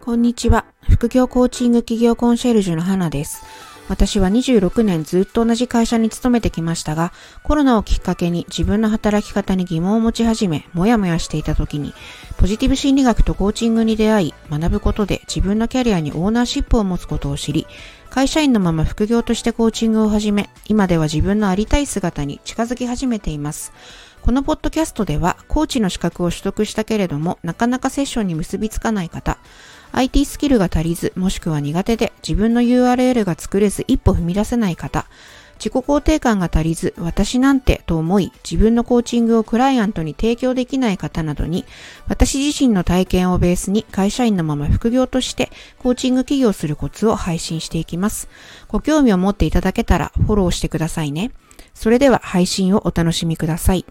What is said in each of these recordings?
こんにちは。副業コーチング企業コンシェルジュの花です。私は26年ずっと同じ会社に勤めてきましたが、コロナをきっかけに自分の働き方に疑問を持ち始め、もやもやしていた時に、ポジティブ心理学とコーチングに出会い、学ぶことで自分のキャリアにオーナーシップを持つことを知り、会社員のまま副業としてコーチングを始め、今では自分のありたい姿に近づき始めています。このポッドキャストでは、コーチの資格を取得したけれども、なかなかセッションに結びつかない方、IT スキルが足りず、もしくは苦手で自分の URL が作れず一歩踏み出せない方、自己肯定感が足りず、私なんてと思い、自分のコーチングをクライアントに提供できない方などに、私自身の体験をベースに会社員のまま副業としてコーチング起業するコツを配信していきます。ご興味を持っていただけたらフォローしてくださいね。それでは配信をお楽しみください。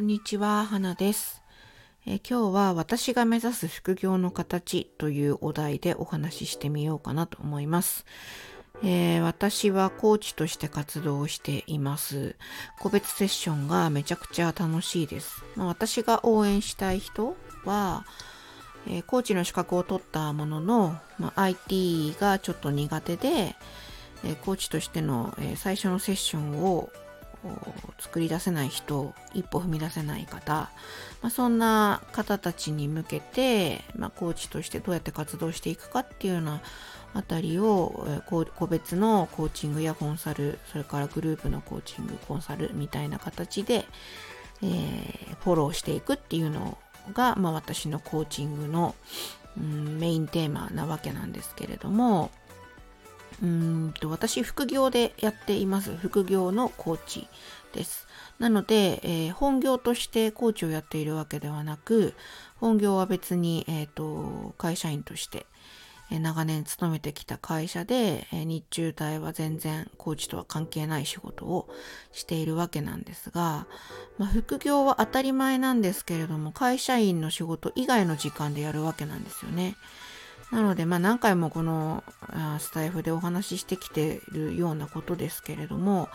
こんにちは、花です。え今日は私が目指す副業の形というお題でお話ししてみようかなと思います。えー、私はコーチとして活動しています。個別セッションがめちゃくちゃ楽しいです。まあ、私が応援したい人は、えー、コーチの資格を取ったものの、まあ、IT がちょっと苦手で、えー、コーチとしての、え最初のセッションを作り出せない人一歩踏み出せない方、まあ、そんな方たちに向けて、まあ、コーチとしてどうやって活動していくかっていうようなあたりを個別のコーチングやコンサルそれからグループのコーチングコンサルみたいな形で、えー、フォローしていくっていうのが、まあ、私のコーチングの、うん、メインテーマなわけなんですけれどもうんと私副業でやっています副業のコーチです。なので、えー、本業としてコーチをやっているわけではなく本業は別に、えーと、会社員として、えー、長年勤めてきた会社で、えー、日中帯は全然コーチとは関係ない仕事をしているわけなんですが、まあ、副業は当たり前なんですけれども会社員の仕事以外の時間でやるわけなんですよね。なので、まあ何回もこのスタイフでお話ししてきてるようなことですけれども、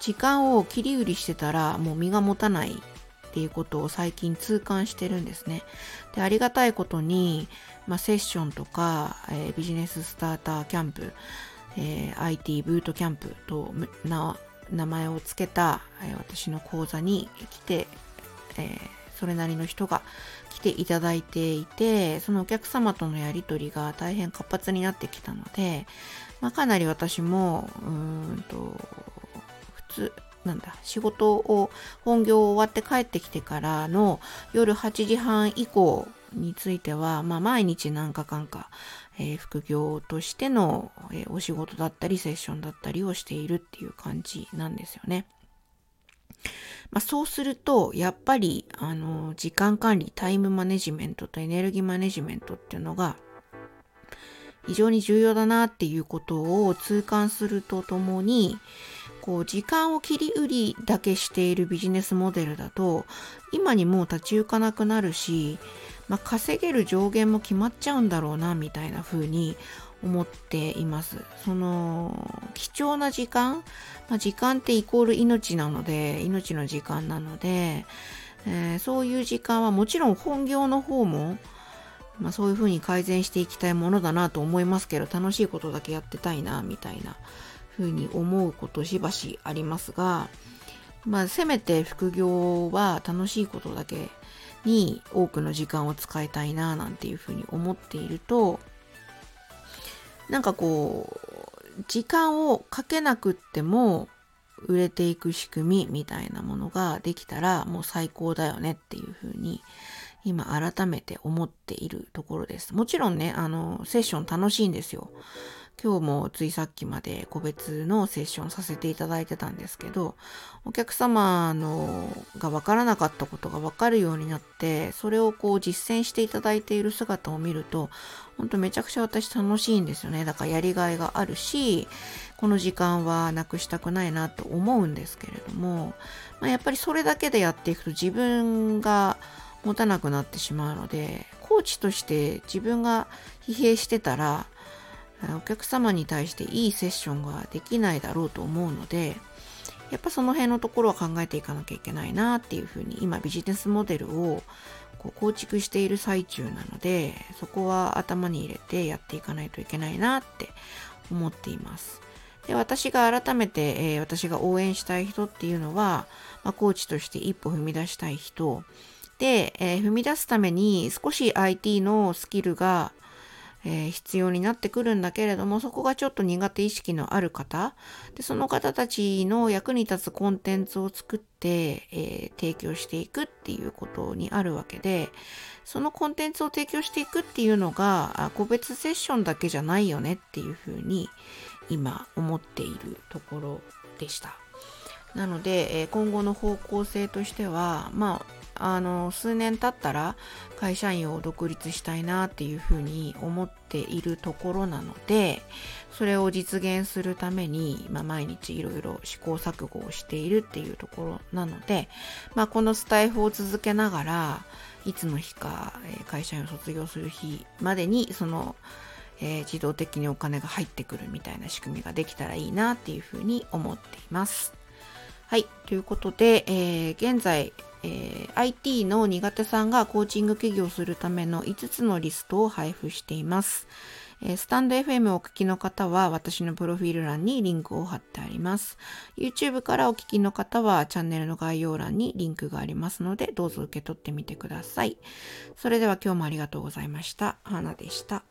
時間を切り売りしてたらもう身が持たないっていうことを最近痛感してるんですね。で、ありがたいことに、まあ、セッションとか、えー、ビジネススターターキャンプ、えー、IT ブートキャンプと名前を付けた、えー、私の講座に来て、えー、それなりの人が来ていただいていて、そのお客様とのやりとりが大変活発になってきたので、まあ、かなり私も、うんと、普通、なんだ、仕事を、本業終わって帰ってきてからの夜8時半以降については、まあ、毎日何かかんか、えー、副業としての、えー、お仕事だったり、セッションだったりをしているっていう感じなんですよね。まあ、そうすると、やっぱり、あの、時間管理、タイムマネジメントとエネルギーマネジメントっていうのが、非常に重要だなっていうことを痛感するとともに、こう、時間を切り売りだけしているビジネスモデルだと、今にもう立ち行かなくなるし、まあ、稼げる上限も決まっちゃうんだろうな、みたいな風に思っています。その貴重な時間、まあ、時間ってイコール命なので命の時間なので、えー、そういう時間はもちろん本業の方も、まあ、そういうふうに改善していきたいものだなと思いますけど楽しいことだけやってたいなみたいなふうに思うことしばしありますが、まあ、せめて副業は楽しいことだけに多くの時間を使いたいななんていうふうに思っているとなんかこう、時間をかけなくっても売れていく仕組みみたいなものができたらもう最高だよねっていうふうに今改めて思っているところです。もちろんね、あの、セッション楽しいんですよ。今日もついさっきまで個別のセッションさせていただいてたんですけど、お客様のがわからなかったことがわかるようになって、それをこう実践していただいている姿を見ると、ほんとめちゃくちゃ私楽しいんですよね。だからやりがいがあるし、この時間はなくしたくないなと思うんですけれども、まあ、やっぱりそれだけでやっていくと自分が持たなくなってしまうので、コーチとして自分が疲弊してたら、お客様に対していいセッションができないだろうと思うので、やっぱその辺のところは考えていかなきゃいけないなっていうふうに今ビジネスモデルをこう構築している最中なのでそこは頭に入れてやっていかないといけないなって思っています。で私が改めて、えー、私が応援したい人っていうのは、まあ、コーチとして一歩踏み出したい人で、えー、踏み出すために少し IT のスキルがえー、必要になってくるんだけれども、そこがちょっと苦手意識のある方、でその方たちの役に立つコンテンツを作って、えー、提供していくっていうことにあるわけで、そのコンテンツを提供していくっていうのが、個別セッションだけじゃないよねっていうふうに今思っているところでした。なので、え今後の方向性としては、まあ、あの数年経ったら会社員を独立したいなっていうふうに思っているところなのでそれを実現するために、まあ、毎日いろいろ試行錯誤をしているっていうところなので、まあ、このスタイフを続けながらいつの日か会社員を卒業する日までにその、えー、自動的にお金が入ってくるみたいな仕組みができたらいいなっていうふうに思っています。はい。ということで、えー、現在、えー、IT の苦手さんがコーチング企業するための5つのリストを配布しています。えー、スタンド FM をお聞きの方は私のプロフィール欄にリンクを貼ってあります。YouTube からお聞きの方はチャンネルの概要欄にリンクがありますのでどうぞ受け取ってみてください。それでは今日もありがとうございました。花でした。